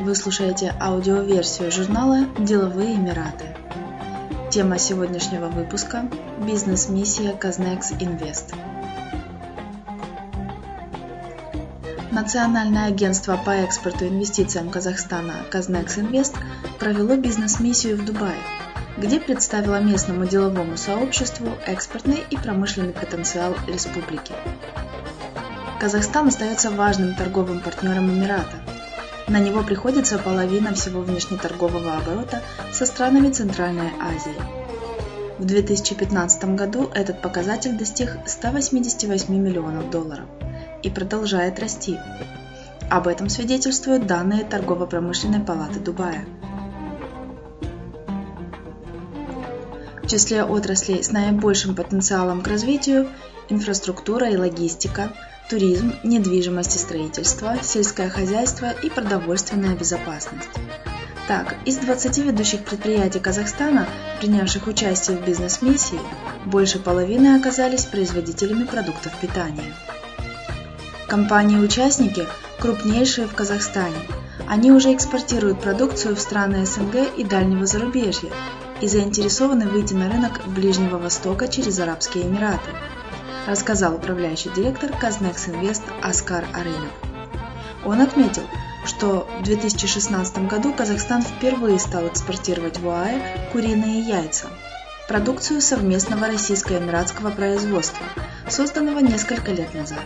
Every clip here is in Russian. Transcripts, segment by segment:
Вы слушаете аудиоверсию журнала «Деловые Эмираты». Тема сегодняшнего выпуска – бизнес-миссия Казнекс Инвест. Национальное агентство по экспорту инвестициям Казахстана Казнекс Инвест провело бизнес-миссию в Дубае, где представило местному деловому сообществу экспортный и промышленный потенциал республики. Казахстан остается важным торговым партнером Эмирата. На него приходится половина всего внешнеторгового оборота со странами Центральной Азии. В 2015 году этот показатель достиг 188 миллионов долларов и продолжает расти. Об этом свидетельствуют данные Торгово-промышленной палаты Дубая. В числе отраслей с наибольшим потенциалом к развитию – инфраструктура и логистика – туризм, недвижимость и строительство, сельское хозяйство и продовольственная безопасность. Так, из 20 ведущих предприятий Казахстана, принявших участие в бизнес-миссии, больше половины оказались производителями продуктов питания. Компании-участники крупнейшие в Казахстане. Они уже экспортируют продукцию в страны СНГ и дальнего зарубежья и заинтересованы выйти на рынок Ближнего Востока через Арабские Эмираты – рассказал управляющий директор Казнекс Инвест Аскар Арынов. Он отметил, что в 2016 году Казахстан впервые стал экспортировать в ОАЭ куриные яйца, продукцию совместного российско-эмиратского производства, созданного несколько лет назад.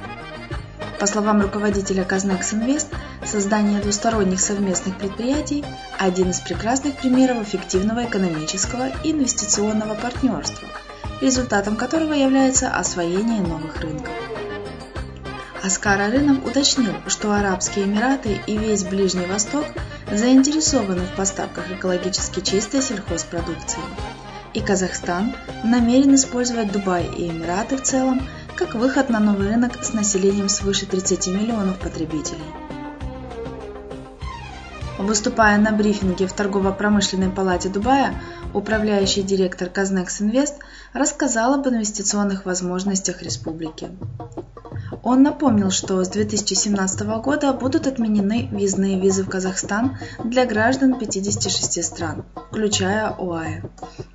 По словам руководителя Казнекс Инвест, создание двусторонних совместных предприятий – один из прекрасных примеров эффективного экономического и инвестиционного партнерства – результатом которого является освоение новых рынков. Аскар Арынов уточнил, что Арабские Эмираты и весь Ближний Восток заинтересованы в поставках экологически чистой сельхозпродукции. И Казахстан намерен использовать Дубай и Эмираты в целом как выход на новый рынок с населением свыше 30 миллионов потребителей. Выступая на брифинге в Торгово-промышленной палате Дубая, управляющий директор Казнекс Инвест рассказал об инвестиционных возможностях республики. Он напомнил, что с 2017 года будут отменены визные визы в Казахстан для граждан 56 стран, включая ОАЭ.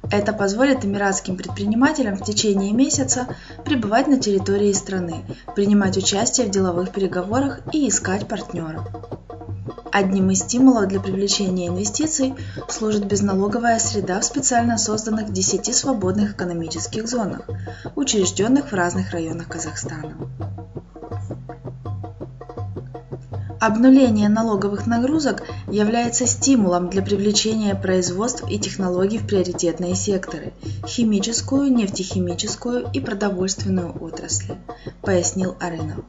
Это позволит эмиратским предпринимателям в течение месяца пребывать на территории страны, принимать участие в деловых переговорах и искать партнеров. Одним из стимулов для привлечения инвестиций служит безналоговая среда в специально созданных 10 свободных экономических зонах, учрежденных в разных районах Казахстана. Обнуление налоговых нагрузок является стимулом для привлечения производств и технологий в приоритетные секторы – химическую, нефтехимическую и продовольственную отрасли, пояснил Арынов.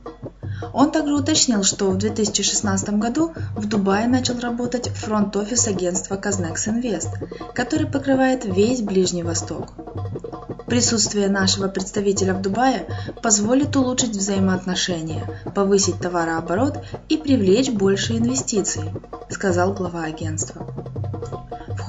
Он также уточнил, что в 2016 году в Дубае начал работать фронт-офис агентства Казнекс Инвест, который покрывает весь Ближний Восток. Присутствие нашего представителя в Дубае позволит улучшить взаимоотношения, повысить товарооборот и привлечь больше инвестиций, сказал глава агентства.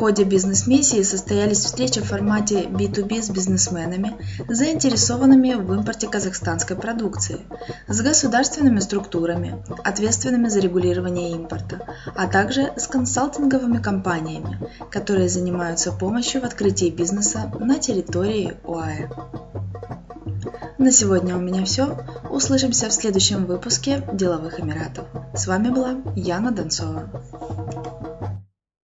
Ходе бизнес-миссии состоялись встречи в формате B2B с бизнесменами, заинтересованными в импорте казахстанской продукции, с государственными структурами, ответственными за регулирование импорта, а также с консалтинговыми компаниями, которые занимаются помощью в открытии бизнеса на территории ОАЭ. На сегодня у меня все. Услышимся в следующем выпуске Деловых Эмиратов. С вами была Яна Донцова.